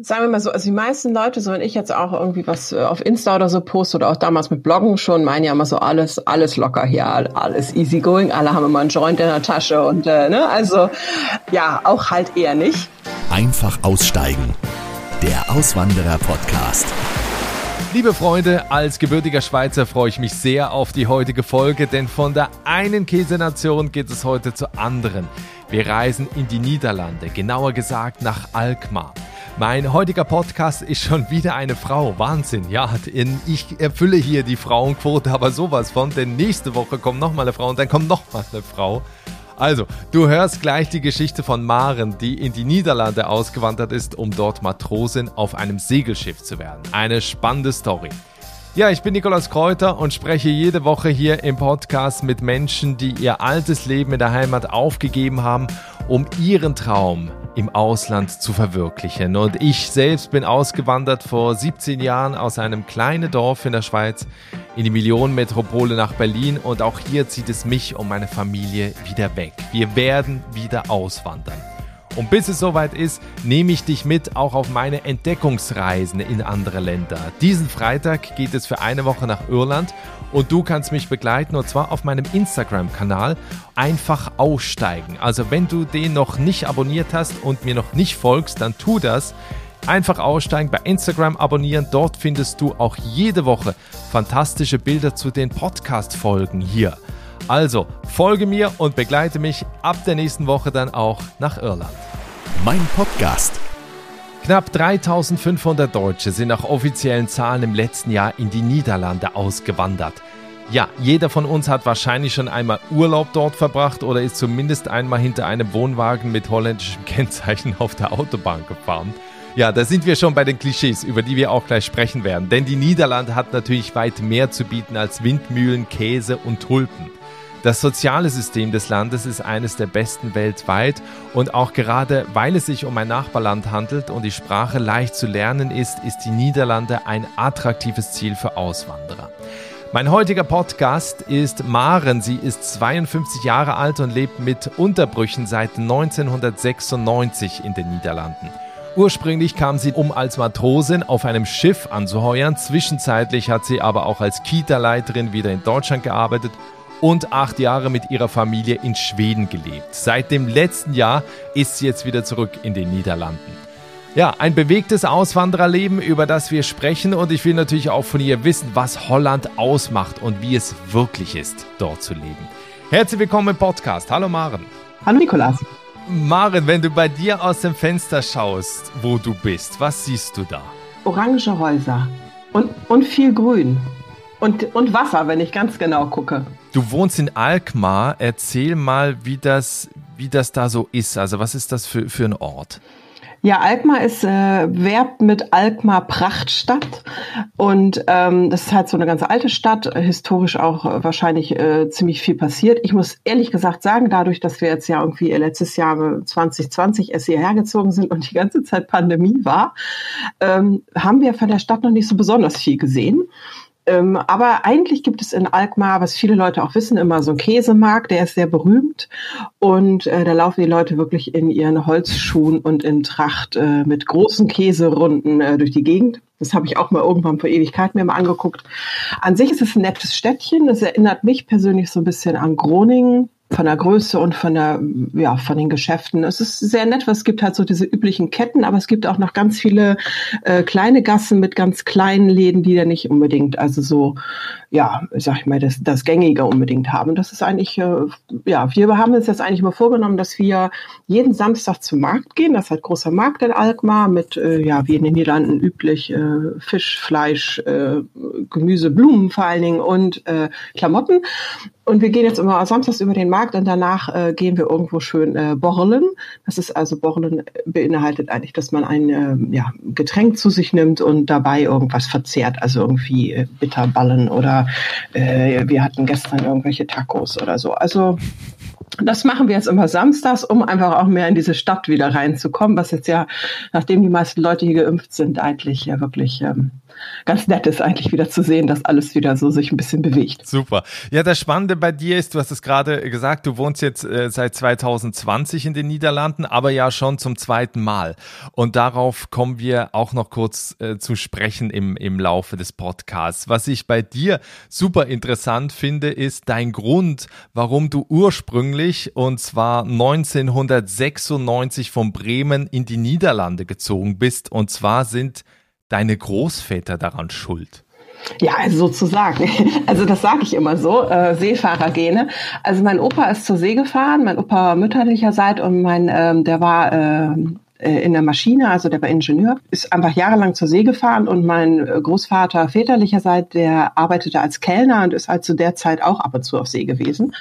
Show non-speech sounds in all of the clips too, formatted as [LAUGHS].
Sagen wir mal so, also die meisten Leute, so wenn ich jetzt auch irgendwie was äh, auf Insta oder so poste oder auch damals mit Bloggen schon, meinen ja immer so alles, alles locker hier, alles easy going, alle haben immer einen Joint in der Tasche und äh, ne, also ja, auch halt eher nicht. Einfach aussteigen. Der Auswanderer Podcast. Liebe Freunde, als gebürtiger Schweizer freue ich mich sehr auf die heutige Folge, denn von der einen Käsenation geht es heute zur anderen. Wir reisen in die Niederlande, genauer gesagt nach Alkmaar. Mein heutiger Podcast ist schon wieder eine Frau. Wahnsinn. Ja, ich erfülle hier die Frauenquote, aber sowas von, denn nächste Woche kommt nochmal eine Frau und dann kommt nochmal eine Frau. Also, du hörst gleich die Geschichte von Maren, die in die Niederlande ausgewandert ist, um dort Matrosin auf einem Segelschiff zu werden. Eine spannende Story. Ja, ich bin Nikolaus Kräuter und spreche jede Woche hier im Podcast mit Menschen, die ihr altes Leben in der Heimat aufgegeben haben, um ihren Traum im Ausland zu verwirklichen. Und ich selbst bin ausgewandert vor 17 Jahren aus einem kleinen Dorf in der Schweiz in die Millionenmetropole nach Berlin und auch hier zieht es mich und meine Familie wieder weg. Wir werden wieder auswandern. Und bis es soweit ist, nehme ich dich mit auch auf meine Entdeckungsreisen in andere Länder. Diesen Freitag geht es für eine Woche nach Irland und du kannst mich begleiten und zwar auf meinem Instagram-Kanal einfach aussteigen. Also wenn du den noch nicht abonniert hast und mir noch nicht folgst, dann tu das. Einfach aussteigen, bei Instagram abonnieren. Dort findest du auch jede Woche fantastische Bilder zu den Podcast-Folgen hier. Also folge mir und begleite mich ab der nächsten Woche dann auch nach Irland. Mein Podcast. Knapp 3500 Deutsche sind nach offiziellen Zahlen im letzten Jahr in die Niederlande ausgewandert. Ja, jeder von uns hat wahrscheinlich schon einmal Urlaub dort verbracht oder ist zumindest einmal hinter einem Wohnwagen mit holländischem [LAUGHS] Kennzeichen auf der Autobahn gefahren. Ja, da sind wir schon bei den Klischees, über die wir auch gleich sprechen werden. Denn die Niederlande hat natürlich weit mehr zu bieten als Windmühlen, Käse und Tulpen. Das soziale System des Landes ist eines der besten weltweit und auch gerade weil es sich um ein Nachbarland handelt und die Sprache leicht zu lernen ist, ist die Niederlande ein attraktives Ziel für Auswanderer. Mein heutiger Podcast ist Maren. Sie ist 52 Jahre alt und lebt mit Unterbrüchen seit 1996 in den Niederlanden. Ursprünglich kam sie, um als Matrosin auf einem Schiff anzuheuern. Zwischenzeitlich hat sie aber auch als Kita-Leiterin wieder in Deutschland gearbeitet und acht Jahre mit ihrer Familie in Schweden gelebt. Seit dem letzten Jahr ist sie jetzt wieder zurück in den Niederlanden. Ja, ein bewegtes Auswandererleben, über das wir sprechen und ich will natürlich auch von ihr wissen, was Holland ausmacht und wie es wirklich ist, dort zu leben. Herzlich willkommen im Podcast. Hallo Maren. Hallo Nikolas. Maren, wenn du bei dir aus dem Fenster schaust, wo du bist, was siehst du da? Orange Häuser und, und viel Grün und, und Wasser, wenn ich ganz genau gucke. Du wohnst in Alkmaar. Erzähl mal, wie das, wie das da so ist. Also was ist das für, für ein Ort? Ja, Alkmaar ist äh, werbt mit Alkmaar Prachtstadt und ähm, das ist halt so eine ganz alte Stadt, historisch auch äh, wahrscheinlich äh, ziemlich viel passiert. Ich muss ehrlich gesagt sagen, dadurch, dass wir jetzt ja irgendwie letztes Jahr 2020 erst hierher gezogen sind und die ganze Zeit Pandemie war, ähm, haben wir von der Stadt noch nicht so besonders viel gesehen. Ähm, aber eigentlich gibt es in Alkmaar, was viele Leute auch wissen, immer so einen Käsemarkt, der ist sehr berühmt. Und äh, da laufen die Leute wirklich in ihren Holzschuhen und in Tracht äh, mit großen Käserunden äh, durch die Gegend. Das habe ich auch mal irgendwann vor Ewigkeit mir mal angeguckt. An sich ist es ein nettes Städtchen. Das erinnert mich persönlich so ein bisschen an Groningen von der Größe und von der, ja, von den Geschäften. Es ist sehr nett, weil es gibt halt so diese üblichen Ketten, aber es gibt auch noch ganz viele äh, kleine Gassen mit ganz kleinen Läden, die da nicht unbedingt, also so, ja, sag ich mal, das, das Gängige unbedingt haben. Das ist eigentlich, äh, ja, wir haben uns jetzt eigentlich mal vorgenommen, dass wir jeden Samstag zum Markt gehen. Das ist halt großer Markt in Alkmaar mit, äh, ja, wie in den Niederlanden üblich, äh, Fisch, Fleisch, äh, Gemüse, Blumen vor allen Dingen und äh, Klamotten. Und wir gehen jetzt immer samstags über den Markt und danach äh, gehen wir irgendwo schön äh, borreln. Das ist also borreln beinhaltet eigentlich, dass man ein äh, ja, Getränk zu sich nimmt und dabei irgendwas verzehrt, also irgendwie äh, Bitterballen oder äh, wir hatten gestern irgendwelche Tacos oder so. Also das machen wir jetzt immer samstags, um einfach auch mehr in diese Stadt wieder reinzukommen, was jetzt ja, nachdem die meisten Leute hier geimpft sind, eigentlich ja wirklich ähm, ganz nett ist, eigentlich wieder zu sehen, dass alles wieder so sich ein bisschen bewegt. Super. Ja, das Spannende bei dir ist, du hast es gerade gesagt, du wohnst jetzt äh, seit 2020 in den Niederlanden, aber ja schon zum zweiten Mal. Und darauf kommen wir auch noch kurz äh, zu sprechen im, im Laufe des Podcasts. Was ich bei dir super interessant finde, ist dein Grund, warum du ursprünglich, und zwar 1996 von Bremen in die Niederlande gezogen bist. Und zwar sind deine Großväter daran schuld? Ja, also sozusagen. [LAUGHS] Also das sage ich immer so, äh, Seefahrergene. Also mein Opa ist zur See gefahren, mein Opa mütterlicherseits und mein, ähm, der war äh, äh, in der Maschine, also der war Ingenieur, ist einfach jahrelang zur See gefahren und mein äh, Großvater väterlicherseits, der arbeitete als Kellner und ist halt zu der Zeit auch ab und zu auf See gewesen.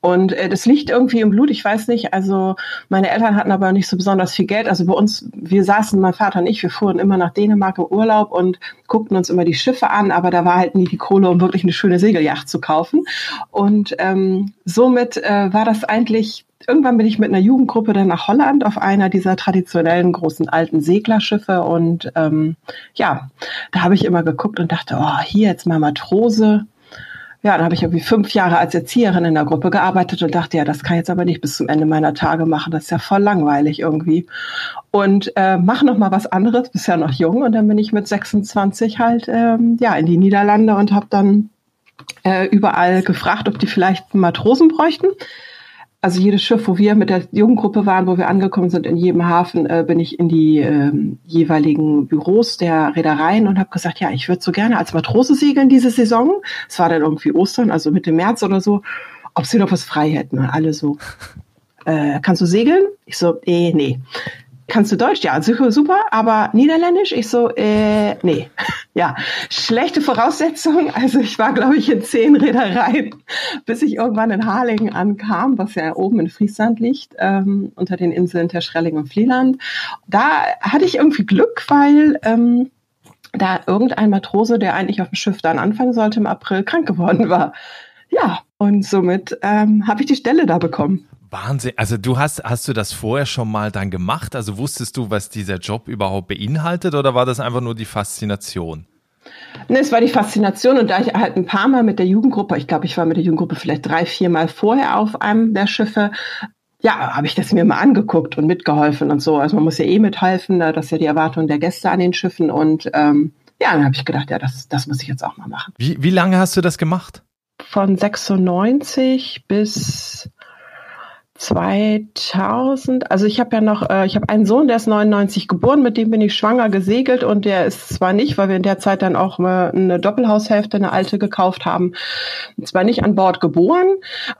Und äh, das liegt irgendwie im Blut, ich weiß nicht. Also meine Eltern hatten aber nicht so besonders viel Geld. Also bei uns, wir saßen, mein Vater und ich, wir fuhren immer nach Dänemark im Urlaub und guckten uns immer die Schiffe an, aber da war halt nie die Kohle, um wirklich eine schöne Segelyacht zu kaufen. Und ähm, somit äh, war das eigentlich irgendwann bin ich mit einer Jugendgruppe dann nach Holland auf einer dieser traditionellen großen alten Seglerschiffe und ähm, ja, da habe ich immer geguckt und dachte, oh, hier jetzt mal Matrose, ja, dann habe ich irgendwie fünf Jahre als Erzieherin in der Gruppe gearbeitet und dachte, ja, das kann ich jetzt aber nicht bis zum Ende meiner Tage machen. Das ist ja voll langweilig irgendwie. Und äh, mach noch mal was anderes, bist ja noch jung. Und dann bin ich mit 26 halt ähm, ja in die Niederlande und habe dann äh, überall gefragt, ob die vielleicht Matrosen bräuchten also jedes Schiff, wo wir mit der Jugendgruppe waren, wo wir angekommen sind in jedem Hafen, äh, bin ich in die äh, jeweiligen Büros der Reedereien und habe gesagt, ja, ich würde so gerne als Matrose segeln diese Saison. Es war dann irgendwie Ostern, also Mitte März oder so, ob sie noch was frei hätten. Alle so, äh, kannst du segeln? Ich so, eh, nee kannst du Deutsch? Ja, super, aber Niederländisch? Ich so, äh, nee. [LAUGHS] Ja, schlechte Voraussetzungen. Also ich war, glaube ich, in zehn Reedereien, bis ich irgendwann in Harlingen ankam, was ja oben in Friesland liegt, ähm, unter den Inseln Terschrelling und Flieland. Da hatte ich irgendwie Glück, weil ähm, da irgendein Matrose, der eigentlich auf dem Schiff dann anfangen sollte, im April krank geworden war. Ja, und somit ähm, habe ich die Stelle da bekommen. Wahnsinn. Also du hast, hast du das vorher schon mal dann gemacht? Also wusstest du, was dieser Job überhaupt beinhaltet oder war das einfach nur die Faszination? Ne, es war die Faszination und da ich halt ein paar Mal mit der Jugendgruppe, ich glaube, ich war mit der Jugendgruppe vielleicht drei, vier Mal vorher auf einem der Schiffe, ja, habe ich das mir mal angeguckt und mitgeholfen und so. Also man muss ja eh mithelfen, ne? das ist ja die Erwartung der Gäste an den Schiffen und ähm, ja, dann habe ich gedacht, ja, das, das muss ich jetzt auch mal machen. Wie, wie lange hast du das gemacht? Von 96 bis 2000, also ich habe ja noch, äh, ich habe einen Sohn, der ist 99 geboren, mit dem bin ich schwanger gesegelt und der ist zwar nicht, weil wir in der Zeit dann auch mal eine Doppelhaushälfte, eine alte gekauft haben, zwar nicht an Bord geboren,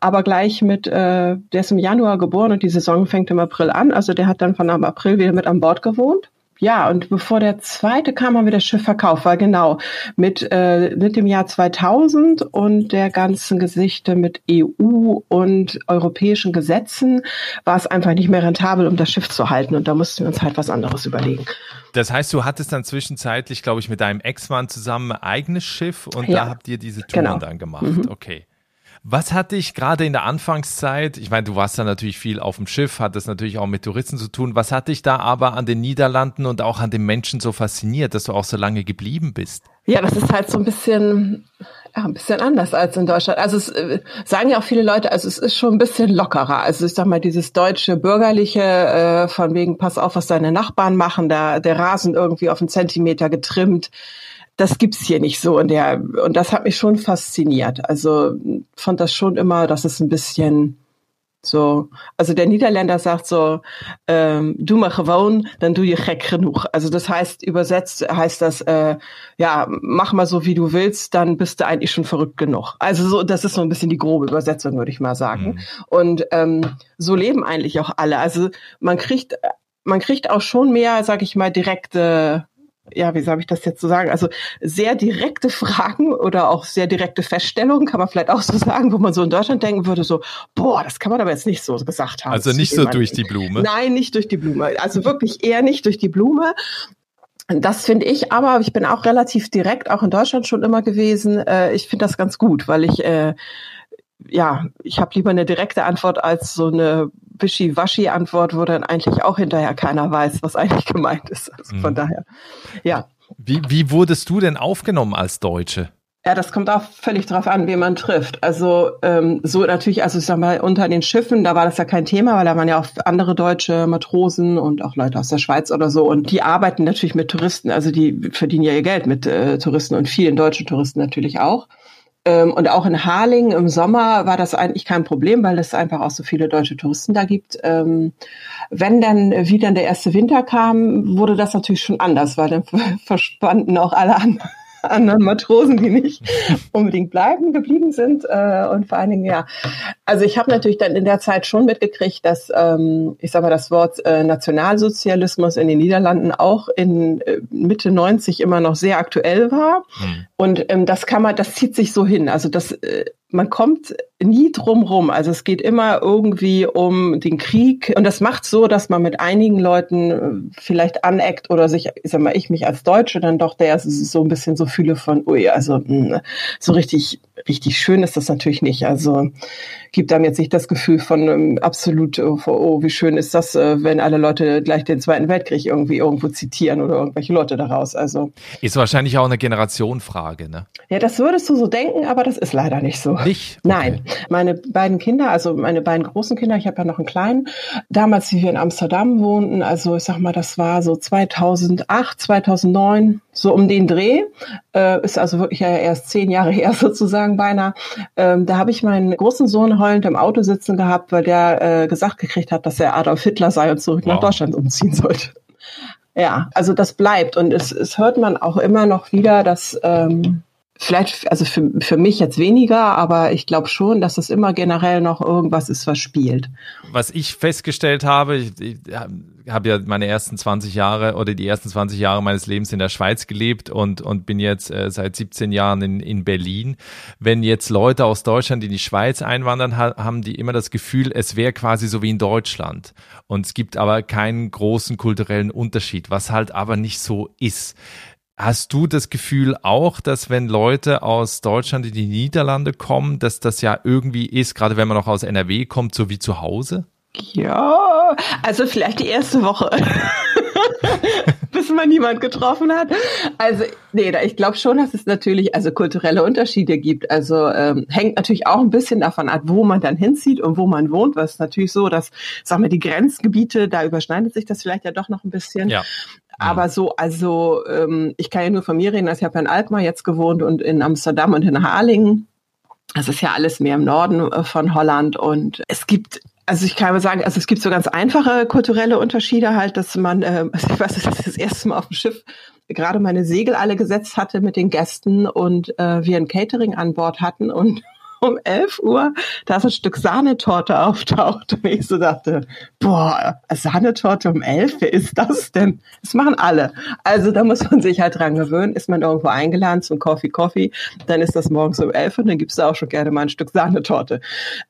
aber gleich mit, äh, der ist im Januar geboren und die Saison fängt im April an, also der hat dann von April wieder mit an Bord gewohnt. Ja, und bevor der zweite kam, haben wir das Schiff verkauft, weil genau mit, äh, mit dem Jahr 2000 und der ganzen Gesichte mit EU und europäischen Gesetzen war es einfach nicht mehr rentabel, um das Schiff zu halten. Und da mussten wir uns halt was anderes überlegen. Das heißt, du hattest dann zwischenzeitlich, glaube ich, mit deinem Ex-Mann zusammen ein eigenes Schiff und ja, da habt ihr diese Touren genau. dann gemacht. Mhm. Okay. Was hat dich gerade in der Anfangszeit, ich meine, du warst da natürlich viel auf dem Schiff, hat das natürlich auch mit Touristen zu tun, was hat dich da aber an den Niederlanden und auch an den Menschen so fasziniert, dass du auch so lange geblieben bist? Ja, das ist halt so ein bisschen, ja, ein bisschen anders als in Deutschland. Also es äh, sagen ja auch viele Leute, also es ist schon ein bisschen lockerer. Also ich sag mal, dieses deutsche bürgerliche, äh, von wegen, pass auf, was deine Nachbarn machen, da der Rasen irgendwie auf einen Zentimeter getrimmt das gibt's hier nicht so in der und das hat mich schon fasziniert. Also fand das schon immer, dass es ein bisschen so, also der Niederländer sagt so, ähm, du mach gewoon, dann du je gek genug. Also das heißt, übersetzt heißt das, äh, ja, mach mal so, wie du willst, dann bist du eigentlich schon verrückt genug. Also so, das ist so ein bisschen die grobe Übersetzung, würde ich mal sagen. Mhm. Und ähm, so leben eigentlich auch alle. Also man kriegt, man kriegt auch schon mehr, sag ich mal, direkte ja, wie soll ich das jetzt so sagen? Also sehr direkte Fragen oder auch sehr direkte Feststellungen, kann man vielleicht auch so sagen, wo man so in Deutschland denken würde, so, boah, das kann man aber jetzt nicht so gesagt haben. Also nicht so durch die Blume. Nein, nicht durch die Blume. Also wirklich eher nicht durch die Blume. Das finde ich, aber ich bin auch relativ direkt, auch in Deutschland schon immer gewesen. Äh, ich finde das ganz gut, weil ich äh, ja, ich habe lieber eine direkte Antwort als so eine Wischi-Waschi-Antwort, wo dann eigentlich auch hinterher keiner weiß, was eigentlich gemeint ist. Also von mhm. daher, ja. Wie, wie wurdest du denn aufgenommen als Deutsche? Ja, das kommt auch völlig drauf an, wen man trifft. Also ähm, so natürlich, also ich sag mal, unter den Schiffen, da war das ja kein Thema, weil da waren ja auch andere deutsche Matrosen und auch Leute aus der Schweiz oder so. Und die arbeiten natürlich mit Touristen, also die verdienen ja ihr Geld mit äh, Touristen und vielen deutschen Touristen natürlich auch. Ähm, und auch in Harlingen im Sommer war das eigentlich kein Problem, weil es einfach auch so viele deutsche Touristen da gibt. Ähm, wenn dann wieder der erste Winter kam, wurde das natürlich schon anders, weil dann [LAUGHS] verschwanden auch alle anderen [LAUGHS] anderen Matrosen, die nicht unbedingt bleiben geblieben sind. Äh, und vor allen Dingen, ja, also ich habe natürlich dann in der Zeit schon mitgekriegt, dass ähm, ich sage mal das Wort äh, Nationalsozialismus in den Niederlanden auch in äh, Mitte 90 immer noch sehr aktuell war. Hm. Und ähm, das kann man, das zieht sich so hin. Also das äh, man kommt nie drum rum. Also es geht immer irgendwie um den Krieg und das macht so, dass man mit einigen Leuten äh, vielleicht aneckt oder sich, ich sag mal, ich mich als Deutsche dann doch der so ein bisschen so fühle von, ui, also mh, so richtig richtig schön ist das natürlich nicht. Also gibt einem jetzt nicht das Gefühl von ähm, absolut, oh, oh, wie schön ist das, äh, wenn alle Leute gleich den Zweiten Weltkrieg irgendwie irgendwo zitieren oder irgendwelche Leute daraus. Also ist wahrscheinlich auch eine Generationenfrage, ne? Ja, das würdest du so denken, aber das ist leider nicht so. Nicht? Okay. Nein, meine beiden Kinder, also meine beiden großen Kinder, ich habe ja noch einen kleinen. Damals, wie wir in Amsterdam wohnten, also ich sag mal, das war so 2008, 2009, so um den Dreh, äh, ist also wirklich ja erst zehn Jahre [LAUGHS] her sozusagen beinahe. Ähm, da habe ich meinen großen Sohn heulend im Auto sitzen gehabt, weil der äh, gesagt gekriegt hat, dass er Adolf Hitler sei und zurück wow. nach Deutschland umziehen sollte. Ja, also das bleibt und es, es hört man auch immer noch wieder, dass ähm, vielleicht, also für, für mich jetzt weniger, aber ich glaube schon, dass es immer generell noch irgendwas ist, was spielt. Was ich festgestellt habe, ich, ich habe ja meine ersten 20 Jahre oder die ersten 20 Jahre meines Lebens in der Schweiz gelebt und, und bin jetzt äh, seit 17 Jahren in, in Berlin. Wenn jetzt Leute aus Deutschland in die Schweiz einwandern, ha haben die immer das Gefühl, es wäre quasi so wie in Deutschland. Und es gibt aber keinen großen kulturellen Unterschied, was halt aber nicht so ist. Hast du das Gefühl auch, dass wenn Leute aus Deutschland in die Niederlande kommen, dass das ja irgendwie ist, gerade wenn man auch aus NRW kommt, so wie zu Hause? Ja, also vielleicht die erste Woche. [LAUGHS] bis man niemand getroffen hat. Also, nee, ich glaube schon, dass es natürlich also kulturelle Unterschiede gibt. Also ähm, hängt natürlich auch ein bisschen davon ab, wo man dann hinzieht und wo man wohnt. Was natürlich so, dass, sagen wir, die Grenzgebiete, da überschneidet sich das vielleicht ja doch noch ein bisschen. Ja. Aber so, also ähm, ich kann ja nur von mir reden, also ich habe in Alkmaar jetzt gewohnt und in Amsterdam und in Harlingen. Das ist ja alles mehr im Norden äh, von Holland. Und es gibt also ich kann mal sagen, also es gibt so ganz einfache kulturelle Unterschiede halt, dass man, äh, [LAUGHS] ich weiß, dass ich das erste Mal auf dem Schiff gerade meine Segel alle gesetzt hatte mit den Gästen und äh, wir ein Catering an Bord hatten und [LAUGHS] um 11 Uhr da so ein Stück Sahnetorte auftaucht und ich so dachte, boah, Sahnetorte um 11, wer ist das denn? Das machen alle. Also da muss man sich halt dran gewöhnen. Ist man irgendwo eingeladen zum Coffee Coffee, dann ist das morgens um 11 und dann gibt's da auch schon gerne mal ein Stück Sahnetorte.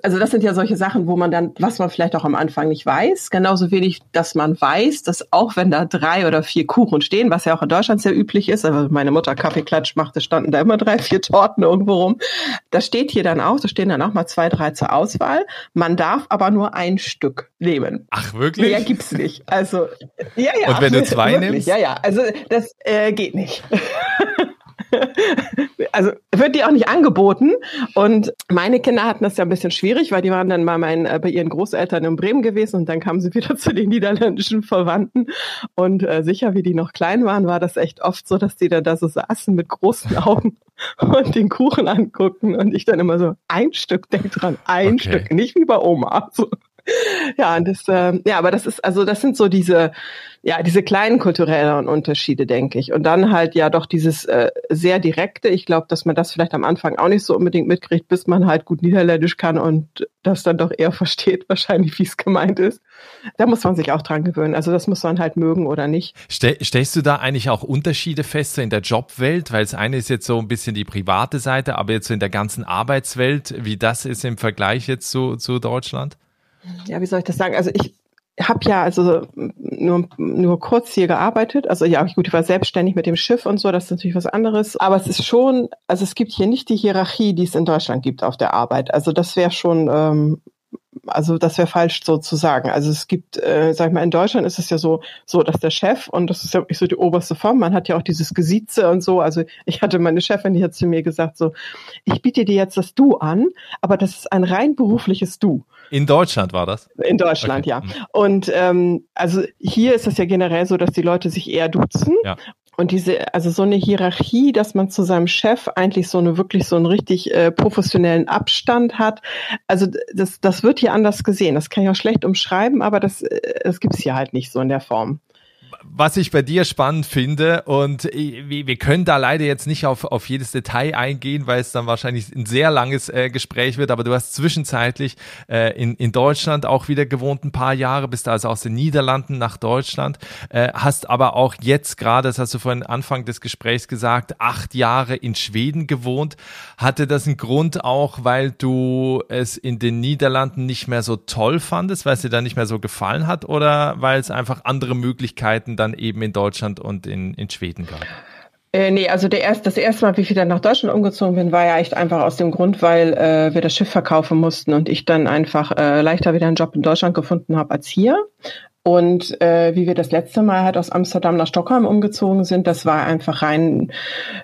Also das sind ja solche Sachen, wo man dann, was man vielleicht auch am Anfang nicht weiß, genauso wenig, dass man weiß, dass auch wenn da drei oder vier Kuchen stehen, was ja auch in Deutschland sehr üblich ist, aber meine Mutter Kaffeeklatsch machte, standen da immer drei, vier Torten irgendwo rum. Da steht hier dann dann auch, da stehen dann auch mal zwei, drei zur Auswahl. Man darf aber nur ein Stück nehmen. Ach, wirklich? Mehr gibt's nicht. Also, ja, ja. Und wenn du zwei wirklich, nimmst? Ja, ja. Also, das äh, geht nicht. [LAUGHS] also wird die auch nicht angeboten. Und meine Kinder hatten das ja ein bisschen schwierig, weil die waren dann mal mein, äh, bei ihren Großeltern in Bremen gewesen und dann kamen sie wieder [LAUGHS] zu den niederländischen Verwandten. Und äh, sicher, wie die noch klein waren, war das echt oft so, dass die dann da so saßen mit großen Augen [LAUGHS] und den Kuchen anguckten und ich dann immer so, ein Stück, denk dran, ein okay. Stück, nicht wie bei Oma. So [LAUGHS] ja, und das, äh, ja, aber das ist, also das sind so diese, ja, diese kleinen kulturellen Unterschiede, denke ich. Und dann halt ja doch dieses äh, sehr direkte. Ich glaube, dass man das vielleicht am Anfang auch nicht so unbedingt mitkriegt, bis man halt gut Niederländisch kann und das dann doch eher [LAUGHS] versteht, wahrscheinlich, wie es gemeint ist. Da muss man sich auch dran gewöhnen. Also das muss man halt mögen oder nicht. Stell, stellst du da eigentlich auch Unterschiede fest in der Jobwelt? Weil das eine ist jetzt so ein bisschen die private Seite, aber jetzt so in der ganzen Arbeitswelt, wie das ist im Vergleich jetzt zu, zu Deutschland? Ja, wie soll ich das sagen? Also ich, habe ja also nur, nur kurz hier gearbeitet. Also ja, gut, ich war selbstständig mit dem Schiff und so, das ist natürlich was anderes. Aber es ist schon, also es gibt hier nicht die Hierarchie, die es in Deutschland gibt auf der Arbeit. Also das wäre schon ähm, also das wäre falsch so zu sagen. Also es gibt, äh, sag ich mal, in Deutschland ist es ja so, so, dass der Chef und das ist ja wirklich so die oberste Form. Man hat ja auch dieses Gesieze und so. Also ich hatte meine Chefin, die hat zu mir gesagt so, ich biete dir jetzt das Du an, aber das ist ein rein berufliches Du. In Deutschland war das? In Deutschland, okay. ja. Mhm. Und ähm, also hier ist es ja generell so, dass die Leute sich eher duzen. Ja. Und diese, also so eine Hierarchie, dass man zu seinem Chef eigentlich so eine wirklich so einen richtig äh, professionellen Abstand hat. Also das, das wird hier anders gesehen. Das kann ich auch schlecht umschreiben, aber das, äh, das gibt es hier halt nicht so in der Form was ich bei dir spannend finde und wir können da leider jetzt nicht auf, auf jedes Detail eingehen, weil es dann wahrscheinlich ein sehr langes äh, Gespräch wird, aber du hast zwischenzeitlich äh, in, in Deutschland auch wieder gewohnt ein paar Jahre, bist also aus den Niederlanden nach Deutschland, äh, hast aber auch jetzt gerade, das hast du vorhin Anfang des Gesprächs gesagt, acht Jahre in Schweden gewohnt. Hatte das einen Grund auch, weil du es in den Niederlanden nicht mehr so toll fandest, weil es dir da nicht mehr so gefallen hat oder weil es einfach andere Möglichkeiten dann eben in Deutschland und in, in Schweden gab? Äh, nee, also der erst, das erste Mal, wie ich wieder nach Deutschland umgezogen bin, war ja echt einfach aus dem Grund, weil äh, wir das Schiff verkaufen mussten und ich dann einfach äh, leichter wieder einen Job in Deutschland gefunden habe als hier. Und äh, wie wir das letzte Mal halt aus Amsterdam nach Stockholm umgezogen sind, das war einfach rein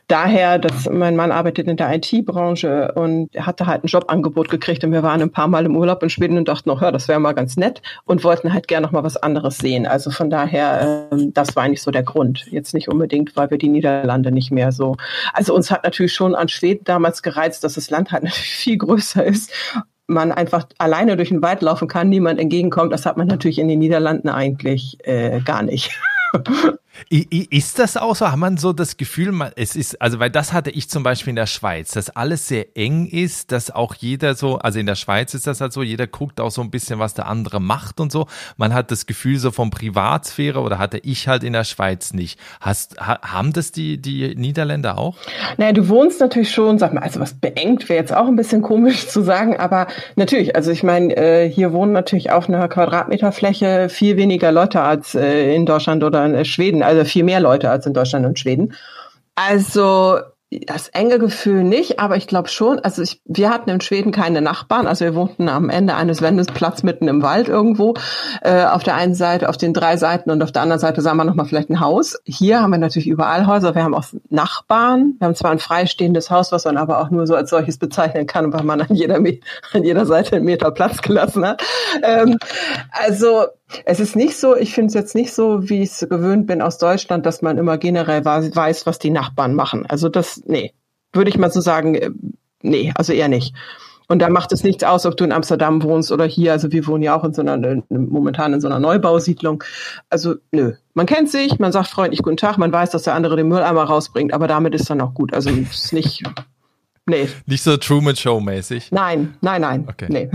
daher, dass mein Mann arbeitet in der IT-Branche und hatte halt ein Jobangebot gekriegt und wir waren ein paar Mal im Urlaub in Schweden und dachten noch, ja, das wäre mal ganz nett und wollten halt gerne noch mal was anderes sehen. Also von daher, äh, das war eigentlich so der Grund. Jetzt nicht unbedingt, weil wir die Niederlande nicht mehr so. Also uns hat natürlich schon an Schweden damals gereizt, dass das Land halt [LAUGHS] natürlich viel größer ist man einfach alleine durch den Wald laufen kann, niemand entgegenkommt. Das hat man natürlich in den Niederlanden eigentlich äh, gar nicht. [LAUGHS] Ist das auch so? Hat man so das Gefühl, es ist, also weil das hatte ich zum Beispiel in der Schweiz, dass alles sehr eng ist, dass auch jeder so, also in der Schweiz ist das halt so, jeder guckt auch so ein bisschen, was der andere macht und so. Man hat das Gefühl so von Privatsphäre oder hatte ich halt in der Schweiz nicht. Hast, haben das die, die Niederländer auch? Naja, du wohnst natürlich schon, sag mal, also was beengt wäre jetzt auch ein bisschen komisch zu sagen, aber natürlich, also ich meine, äh, hier wohnen natürlich auf einer Quadratmeterfläche viel weniger Leute als äh, in Deutschland oder in Schweden also viel mehr Leute als in Deutschland und Schweden. Also das enge Gefühl nicht, aber ich glaube schon, also ich, wir hatten in Schweden keine Nachbarn, also wir wohnten am Ende eines Wendesplatz mitten im Wald irgendwo, äh, auf der einen Seite, auf den drei Seiten und auf der anderen Seite sahen wir nochmal vielleicht ein Haus. Hier haben wir natürlich überall Häuser, wir haben auch Nachbarn, wir haben zwar ein freistehendes Haus, was man aber auch nur so als solches bezeichnen kann, weil man an jeder, an jeder Seite einen Meter Platz gelassen hat. Ähm, also es ist nicht so, ich finde es jetzt nicht so, wie ich es gewöhnt bin aus Deutschland, dass man immer generell weiß, was die Nachbarn machen. Also das, nee, würde ich mal so sagen, äh, nee, also eher nicht. Und da macht es nichts aus, ob du in Amsterdam wohnst oder hier. Also wir wohnen ja auch in so einer, momentan in so einer Neubausiedlung. Also nö, man kennt sich, man sagt freundlich guten Tag, man weiß, dass der andere den Mülleimer rausbringt, aber damit ist dann auch gut. Also es ist nicht, Nee. Nicht so Truman Show mäßig. Nein, nein, nein. Okay. Nee.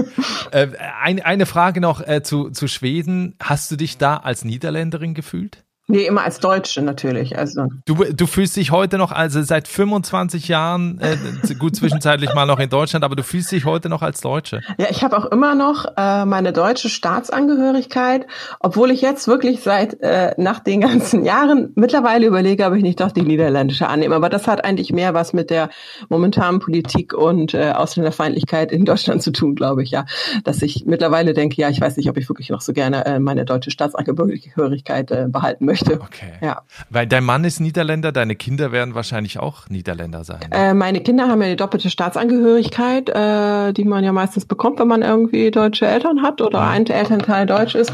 [LAUGHS] äh, ein, eine Frage noch äh, zu, zu Schweden. Hast du dich da als Niederländerin gefühlt? Nee, immer als Deutsche natürlich. Also. Du, du fühlst dich heute noch, also seit 25 Jahren, äh, gut zwischenzeitlich mal noch in Deutschland, aber du fühlst dich heute noch als Deutsche. Ja, ich habe auch immer noch äh, meine deutsche Staatsangehörigkeit, obwohl ich jetzt wirklich seit äh, nach den ganzen Jahren mittlerweile überlege, ob ich nicht doch die niederländische annehme. Aber das hat eigentlich mehr was mit der momentanen Politik und äh, Ausländerfeindlichkeit in Deutschland zu tun, glaube ich, ja. Dass ich mittlerweile denke, ja, ich weiß nicht, ob ich wirklich noch so gerne äh, meine deutsche Staatsangehörigkeit äh, behalten möchte möchte. Okay. Ja. Weil dein Mann ist Niederländer, deine Kinder werden wahrscheinlich auch Niederländer sein. Ne? Äh, meine Kinder haben ja die doppelte Staatsangehörigkeit, äh, die man ja meistens bekommt, wenn man irgendwie deutsche Eltern hat oder ein Elternteil deutsch ist.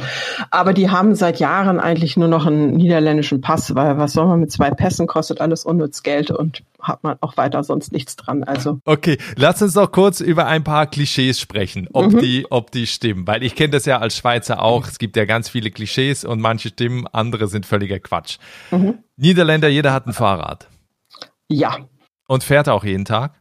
Aber die haben seit Jahren eigentlich nur noch einen niederländischen Pass, weil was soll man mit zwei Pässen, kostet alles unnütz Geld und hat man auch weiter sonst nichts dran. Also. Okay, lass uns doch kurz über ein paar Klischees sprechen, ob mhm. die, ob die stimmen. Weil ich kenne das ja als Schweizer auch. Es gibt ja ganz viele Klischees und manche stimmen, andere sind völliger Quatsch. Mhm. Niederländer, jeder hat ein Fahrrad. Ja. Und fährt auch jeden Tag?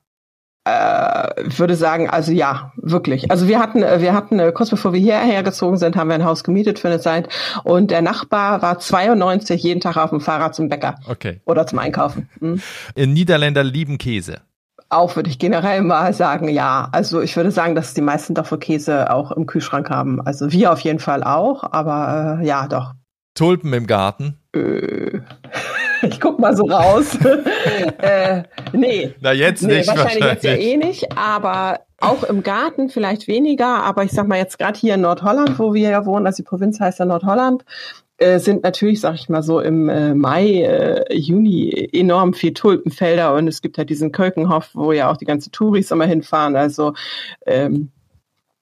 äh, würde sagen, also ja, wirklich. Also wir hatten, wir hatten äh, kurz bevor wir hierher gezogen sind, haben wir ein Haus gemietet für eine Zeit und der Nachbar war 92 jeden Tag auf dem Fahrrad zum Bäcker. Okay. Oder zum Einkaufen. Hm. Niederländer lieben Käse. auch, würde ich generell mal sagen, ja. Also ich würde sagen, dass die meisten doch für Käse auch im Kühlschrank haben. Also wir auf jeden Fall auch, aber äh, ja, doch. Tulpen im Garten? Äh, [LAUGHS] ich guck mal so raus. [LAUGHS] äh, nee. Na, jetzt nee, nicht. Wahrscheinlich, wahrscheinlich jetzt ja eh nicht, aber auch im Garten vielleicht weniger. Aber ich sag mal jetzt gerade hier in Nordholland, wo wir ja wohnen, also die Provinz heißt ja Nordholland, äh, sind natürlich, sag ich mal so, im äh, Mai, äh, Juni enorm viel Tulpenfelder und es gibt halt diesen Kölkenhof, wo ja auch die ganzen Touris immer hinfahren. Also ähm,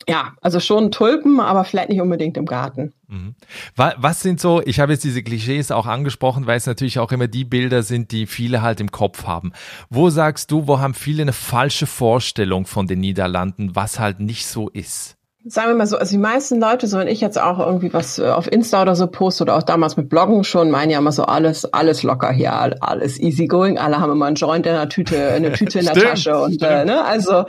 ja, also schon Tulpen, aber vielleicht nicht unbedingt im Garten. Mhm. Was sind so, ich habe jetzt diese Klischees auch angesprochen, weil es natürlich auch immer die Bilder sind, die viele halt im Kopf haben. Wo sagst du, wo haben viele eine falsche Vorstellung von den Niederlanden, was halt nicht so ist? Sagen wir mal so, also die meisten Leute, so wenn ich jetzt auch irgendwie was äh, auf Insta oder so poste oder auch damals mit Bloggen schon, meinen ja immer so alles, alles locker hier, alles easy going, alle haben immer einen Joint in der Tüte, eine Tüte in der [LAUGHS] Tasche und äh, ne, also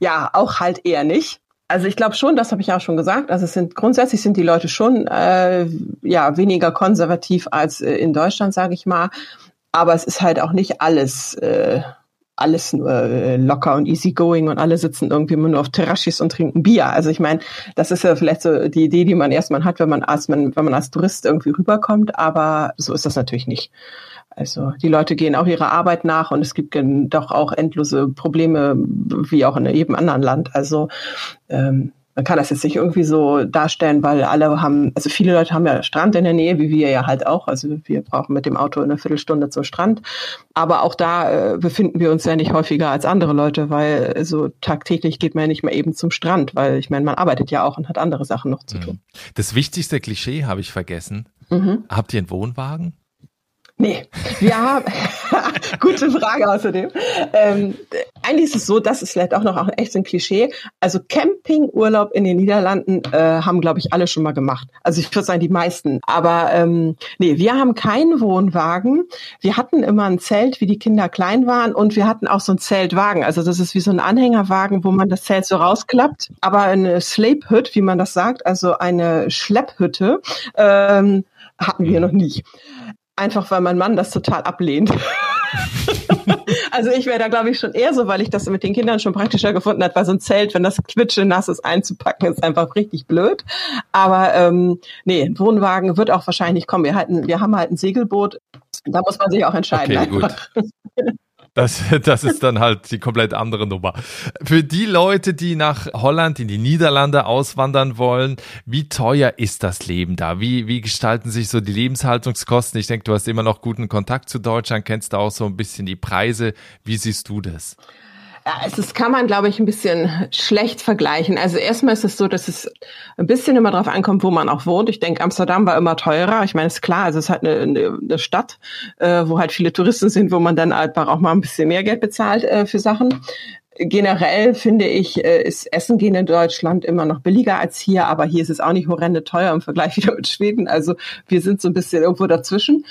ja, auch halt eher nicht. Also ich glaube schon, das habe ich auch schon gesagt. Also es sind grundsätzlich sind die Leute schon äh, ja weniger konservativ als äh, in Deutschland, sage ich mal. Aber es ist halt auch nicht alles äh, alles nur äh, locker und easygoing und alle sitzen irgendwie immer nur auf Terraschis und trinken Bier. Also ich meine, das ist ja vielleicht so die Idee, die man erstmal hat, wenn man als wenn man als Tourist irgendwie rüberkommt. Aber so ist das natürlich nicht. Also die Leute gehen auch ihrer Arbeit nach und es gibt doch auch endlose Probleme, wie auch in jedem anderen Land. Also ähm, man kann das jetzt nicht irgendwie so darstellen, weil alle haben, also viele Leute haben ja Strand in der Nähe, wie wir ja halt auch. Also wir brauchen mit dem Auto eine Viertelstunde zum Strand. Aber auch da äh, befinden wir uns ja nicht häufiger als andere Leute, weil so tagtäglich geht man ja nicht mehr eben zum Strand, weil ich meine, man arbeitet ja auch und hat andere Sachen noch zu mhm. tun. Das wichtigste Klischee habe ich vergessen. Mhm. Habt ihr einen Wohnwagen? Nee, wir haben, [LAUGHS] gute Frage außerdem. Ähm, eigentlich ist es so, das ist vielleicht auch noch auch echt ein Klischee. Also Campingurlaub in den Niederlanden äh, haben, glaube ich, alle schon mal gemacht. Also ich würde sagen, die meisten. Aber ähm, nee, wir haben keinen Wohnwagen. Wir hatten immer ein Zelt, wie die Kinder klein waren. Und wir hatten auch so ein Zeltwagen. Also das ist wie so ein Anhängerwagen, wo man das Zelt so rausklappt. Aber eine Sleep-Hütte, wie man das sagt, also eine Schlepphütte, ähm, hatten wir noch nie. Einfach weil mein Mann das total ablehnt. [LAUGHS] also ich wäre da, glaube ich, schon eher so, weil ich das mit den Kindern schon praktischer gefunden habe, weil so ein Zelt, wenn das klitsche nass ist, einzupacken, ist einfach richtig blöd. Aber ähm, nee, ein Wohnwagen wird auch wahrscheinlich kommen. Wir, halten, wir haben halt ein Segelboot. Da muss man sich auch entscheiden. Okay, gut. [LAUGHS] Das, [LAUGHS] das ist dann halt die komplett andere Nummer. Für die Leute, die nach Holland, in die Niederlande auswandern wollen, wie teuer ist das Leben da? Wie, wie gestalten sich so die Lebenshaltungskosten? Ich denke, du hast immer noch guten Kontakt zu Deutschland, kennst du auch so ein bisschen die Preise. Wie siehst du das? Es ist, kann man, glaube ich, ein bisschen schlecht vergleichen. Also erstmal ist es so, dass es ein bisschen immer darauf ankommt, wo man auch wohnt. Ich denke, Amsterdam war immer teurer. Ich meine, ist klar, also es ist halt eine, eine, eine Stadt, äh, wo halt viele Touristen sind, wo man dann einfach auch mal ein bisschen mehr Geld bezahlt äh, für Sachen. Generell finde ich, äh, ist Essen gehen in Deutschland immer noch billiger als hier, aber hier ist es auch nicht horrende teuer im Vergleich [LAUGHS] wieder mit Schweden. Also wir sind so ein bisschen irgendwo dazwischen.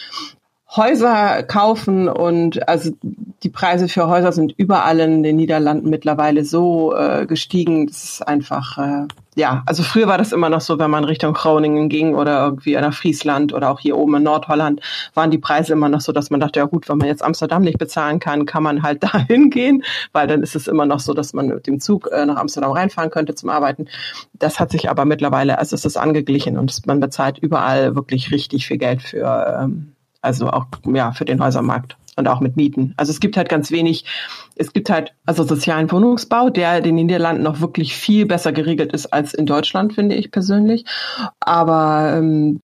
Häuser kaufen und also die Preise für Häuser sind überall in den Niederlanden mittlerweile so äh, gestiegen. Das ist einfach, äh, ja, also früher war das immer noch so, wenn man Richtung Groningen ging oder irgendwie nach Friesland oder auch hier oben in Nordholland, waren die Preise immer noch so, dass man dachte, ja gut, wenn man jetzt Amsterdam nicht bezahlen kann, kann man halt [LAUGHS] dahin gehen, weil dann ist es immer noch so, dass man mit dem Zug äh, nach Amsterdam reinfahren könnte zum Arbeiten. Das hat sich aber mittlerweile, also es ist angeglichen und man bezahlt überall wirklich richtig viel Geld für ähm, also auch ja für den Häusermarkt und auch mit Mieten. Also es gibt halt ganz wenig, es gibt halt also sozialen Wohnungsbau, der in den Niederlanden noch wirklich viel besser geregelt ist als in Deutschland, finde ich persönlich. Aber ähm,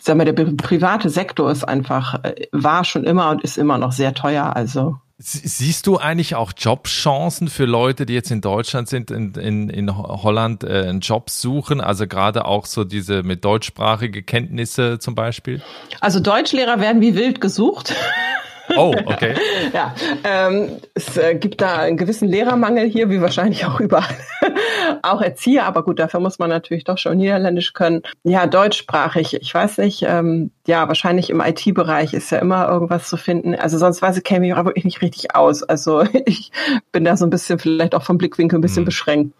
sag mal, der private Sektor ist einfach, äh, war schon immer und ist immer noch sehr teuer. Also Siehst du eigentlich auch Jobchancen für Leute, die jetzt in Deutschland sind, in, in, in Holland äh, einen Job suchen? Also gerade auch so diese mit deutschsprachige Kenntnisse zum Beispiel? Also Deutschlehrer werden wie wild gesucht. [LAUGHS] Oh, okay. [LAUGHS] ja, ähm, es äh, gibt da einen gewissen Lehrermangel hier, wie wahrscheinlich auch überall. [LAUGHS] auch Erzieher, aber gut, dafür muss man natürlich doch schon Niederländisch können. Ja, deutschsprachig, ich weiß nicht, ähm, ja, wahrscheinlich im IT-Bereich ist ja immer irgendwas zu finden. Also sonst weiß ich, käme ich auch wirklich nicht richtig aus. Also [LAUGHS] ich bin da so ein bisschen vielleicht auch vom Blickwinkel ein bisschen hm. beschränkt.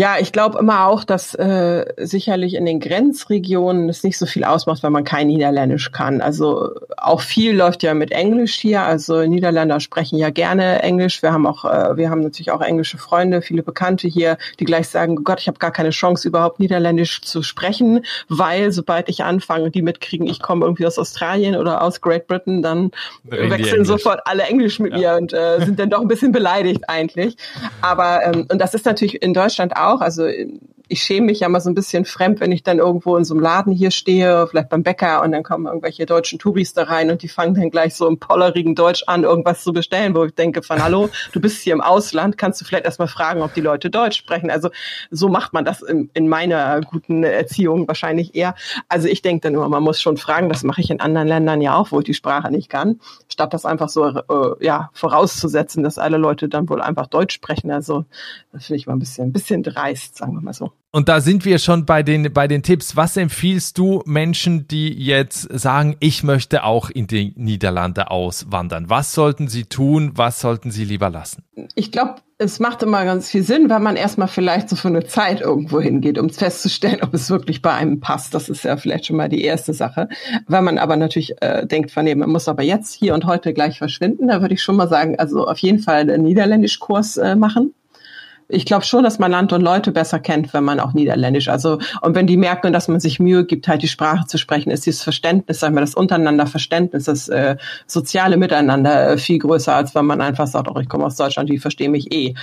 Ja, ich glaube immer auch, dass äh, sicherlich in den Grenzregionen es nicht so viel ausmacht, wenn man kein Niederländisch kann. Also auch viel läuft ja mit Englisch hier. Also Niederländer sprechen ja gerne Englisch. Wir haben auch, äh, wir haben natürlich auch englische Freunde, viele Bekannte hier, die gleich sagen, oh Gott, ich habe gar keine Chance überhaupt Niederländisch zu sprechen, weil sobald ich anfange, die mitkriegen, ich komme irgendwie aus Australien oder aus Great Britain, dann wechseln sofort alle Englisch mit ja. mir und äh, sind dann doch ein bisschen beleidigt eigentlich. Aber ähm, und das ist natürlich in Deutschland auch auch. Also ich schäme mich ja mal so ein bisschen fremd, wenn ich dann irgendwo in so einem Laden hier stehe, vielleicht beim Bäcker und dann kommen irgendwelche deutschen Touris da rein und die fangen dann gleich so im pollerigen Deutsch an, irgendwas zu bestellen, wo ich denke von, hallo, du bist hier im Ausland, kannst du vielleicht erstmal fragen, ob die Leute Deutsch sprechen. Also so macht man das in, in meiner guten Erziehung wahrscheinlich eher. Also ich denke dann immer, man muss schon fragen, das mache ich in anderen Ländern ja auch, wo ich die Sprache nicht kann, statt das einfach so äh, ja vorauszusetzen, dass alle Leute dann wohl einfach Deutsch sprechen. Also das finde ich mal ein bisschen, ein bisschen dreist, sagen wir mal so. Und da sind wir schon bei den, bei den Tipps. Was empfiehlst du Menschen, die jetzt sagen, ich möchte auch in die Niederlande auswandern? Was sollten sie tun? Was sollten sie lieber lassen? Ich glaube, es macht immer ganz viel Sinn, wenn man erstmal vielleicht so für eine Zeit irgendwo hingeht, um festzustellen, ob es wirklich bei einem passt. Das ist ja vielleicht schon mal die erste Sache. Wenn man aber natürlich äh, denkt, von nee, man muss aber jetzt hier und heute gleich verschwinden, da würde ich schon mal sagen, also auf jeden Fall einen Niederländischkurs äh, machen ich glaube schon, dass man Land und Leute besser kennt, wenn man auch Niederländisch. Also und wenn die merken, dass man sich Mühe gibt, halt die Sprache zu sprechen, ist dieses Verständnis, sagen wir, das untereinander Verständnis, das äh, soziale Miteinander äh, viel größer, als wenn man einfach sagt, oh, ich komme aus Deutschland, die verstehen mich eh.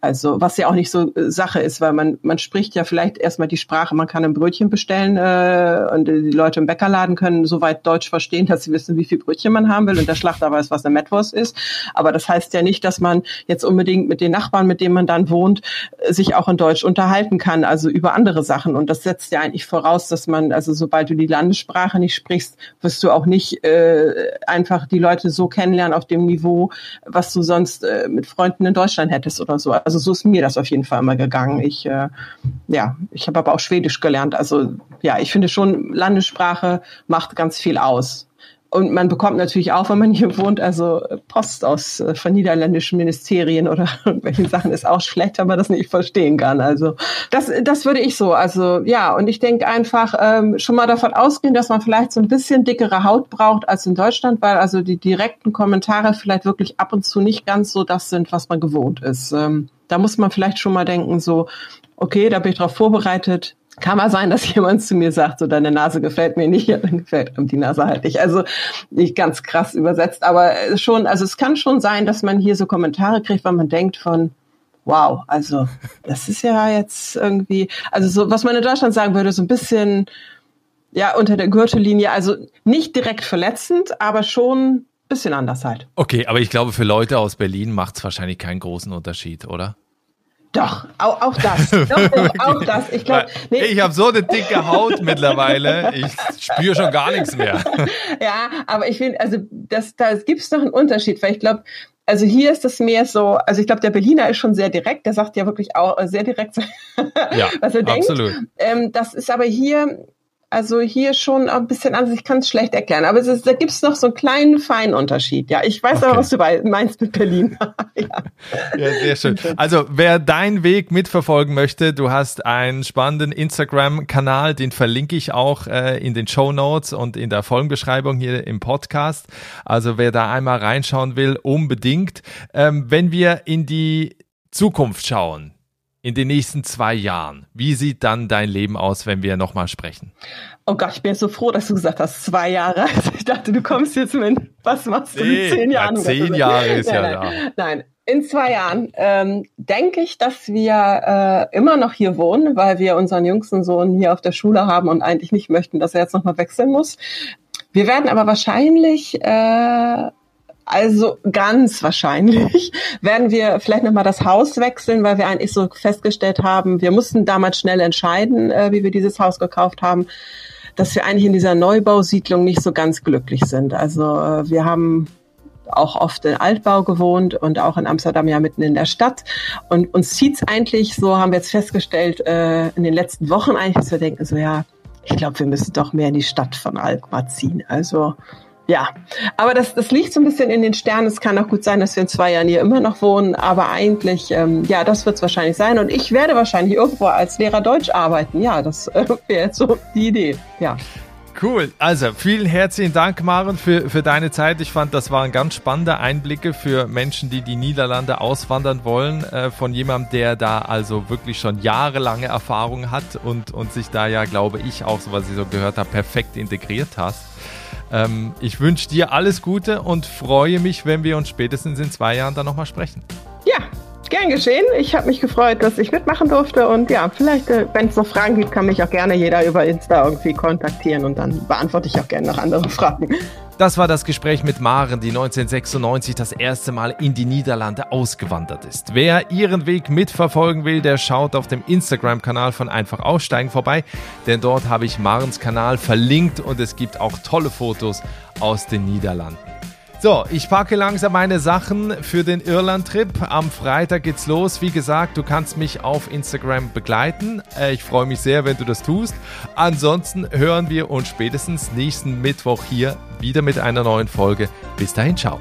Also was ja auch nicht so äh, Sache ist, weil man man spricht ja vielleicht erstmal die Sprache, man kann ein Brötchen bestellen äh, und die Leute im Bäckerladen können soweit Deutsch verstehen, dass sie wissen, wie viel Brötchen man haben will und der Schlachter weiß, was eine Metwurst ist. Aber das heißt ja nicht, dass man jetzt unbedingt mit den Nachbarn, mit denen man dann wohnt, und äh, sich auch in Deutsch unterhalten kann, also über andere Sachen. Und das setzt ja eigentlich voraus, dass man, also sobald du die Landessprache nicht sprichst, wirst du auch nicht äh, einfach die Leute so kennenlernen auf dem Niveau, was du sonst äh, mit Freunden in Deutschland hättest oder so. Also so ist mir das auf jeden Fall immer gegangen. Ich, äh, ja, ich habe aber auch Schwedisch gelernt. Also ja, ich finde schon, Landessprache macht ganz viel aus. Und man bekommt natürlich auch, wenn man hier wohnt, also Post aus äh, von niederländischen Ministerien oder [LAUGHS] irgendwelchen Sachen ist auch schlecht, wenn man das nicht verstehen kann. Also das, das würde ich so. Also ja, und ich denke einfach ähm, schon mal davon ausgehen, dass man vielleicht so ein bisschen dickere Haut braucht als in Deutschland, weil also die direkten Kommentare vielleicht wirklich ab und zu nicht ganz so das sind, was man gewohnt ist. Ähm, da muss man vielleicht schon mal denken, so, okay, da bin ich drauf vorbereitet, kann mal sein, dass jemand zu mir sagt, so deine Nase gefällt mir nicht, ja, dann gefällt ihm die Nase halt nicht. Also nicht ganz krass übersetzt, aber schon, also es kann schon sein, dass man hier so Kommentare kriegt, weil man denkt von, wow, also das ist ja jetzt irgendwie, also so, was man in Deutschland sagen würde, so ein bisschen, ja, unter der Gürtellinie, also nicht direkt verletzend, aber schon bisschen anders halt. Okay, aber ich glaube, für Leute aus Berlin macht es wahrscheinlich keinen großen Unterschied, oder? [LAUGHS] Doch, auch, auch das. Doch, auch das. Ich glaube, nee. ich habe so eine dicke Haut mittlerweile. Ich spüre schon gar nichts mehr. [LAUGHS] Ja, aber ich finde, also das, da gibt es doch einen Unterschied, weil ich glaube, also hier ist es mehr so, also ich glaube, der Berliner ist schon sehr direkt, der sagt ja wirklich auch sehr direkt, ja, [LAUGHS] was er denkt. Absolut. Ähm, das ist aber hier, also hier schon ein bisschen anders. Ich kann es schlecht erklären, aber es ist, da gibt es noch so einen kleinen feinen Unterschied. Ja, ich weiß okay. aber, was du meinst mit Berlin. [LAUGHS] ja. ja, sehr schön. Also wer deinen Weg mitverfolgen möchte, du hast einen spannenden Instagram-Kanal, den verlinke ich auch äh, in den Show Notes und in der Folgenbeschreibung hier im Podcast. Also wer da einmal reinschauen will, unbedingt. Ähm, wenn wir in die Zukunft schauen, in den nächsten zwei Jahren? Wie sieht dann dein Leben aus, wenn wir nochmal sprechen? Oh Gott, ich bin so froh, dass du gesagt hast, zwei Jahre. [LAUGHS] Also ich dachte, du kommst jetzt mit, was machst du nee, in zehn Jahren? Ja, zehn Jahre ist nein, ja nein, da. Nein, in zwei Jahren ähm, denke ich, dass wir äh, immer noch hier wohnen, weil wir unseren jüngsten Sohn hier auf der Schule haben und eigentlich nicht möchten, dass er jetzt nochmal wechseln muss. Wir werden aber wahrscheinlich äh, also ganz wahrscheinlich [LAUGHS] werden wir vielleicht nochmal das Haus wechseln, weil wir eigentlich so festgestellt haben, wir mussten damals schnell entscheiden, äh, wie wir dieses Haus gekauft haben, dass wir eigentlich in dieser Neubausiedlung nicht so ganz glücklich sind. Also äh, wir haben auch oft in Altbau gewohnt und auch in Amsterdam ja mitten in der Stadt. Und uns zieht's eigentlich, so haben wir jetzt festgestellt, äh, in den letzten Wochen eigentlich, dass wir denken so, ja, ich glaube, wir müssen doch mehr in die Stadt von Alkmaar ziehen. Also Ja, aber das, das liegt so ein bisschen in den Sternen. Es kann auch gut sein, dass wir in zwei Jahren hier immer noch wohnen, aber eigentlich, ähm, ja, das wird es wahrscheinlich sein. Und ich werde wahrscheinlich irgendwo als Lehrer Deutsch arbeiten. Ja, das äh, [LAUGHS] wäre jetzt so die Idee. Ja. Cool. Also vielen herzlichen Dank, Maren, für, für deine Zeit. Ich fand, das waren ganz spannende Einblicke für Menschen, die die Niederlande auswandern wollen, äh, von jemandem, der da also wirklich schon jahrelange Erfahrung hat und, und sich da ja, glaube ich, auch, so was ich so gehört habe, perfekt integriert hast. Ähm, ich wünsche dir alles Gute und freue mich, wenn wir uns spätestens in zwei Jahren dann nochmal sprechen. Ja, gern geschehen. Ich habe mich gefreut, dass ich mitmachen durfte. Und ja, vielleicht, äh, wenn es noch Fragen gibt, kann mich auch gerne jeder über Insta irgendwie kontaktieren und dann beantworte ich auch gerne noch andere [LAUGHS] Fragen. Das war das Gespräch mit Maren, die 1996 das erste Mal in die Niederlande ausgewandert ist. Wer ihren Weg mitverfolgen will, der schaut auf dem Instagram-Kanal von Einfach Aussteigen vorbei, denn dort habe ich Marens Kanal verlinkt und es gibt auch tolle Fotos aus den Niederlanden. So, ich packe langsam meine Sachen für den Irland-Trip. Am Freitag geht's los. Wie gesagt, du kannst mich auf Instagram begleiten. Äh, ich freue mich sehr, wenn du das tust. Ansonsten hören wir uns spätestens nächsten Mittwoch hier wieder mit einer neuen Folge. Bis dahin, ciao.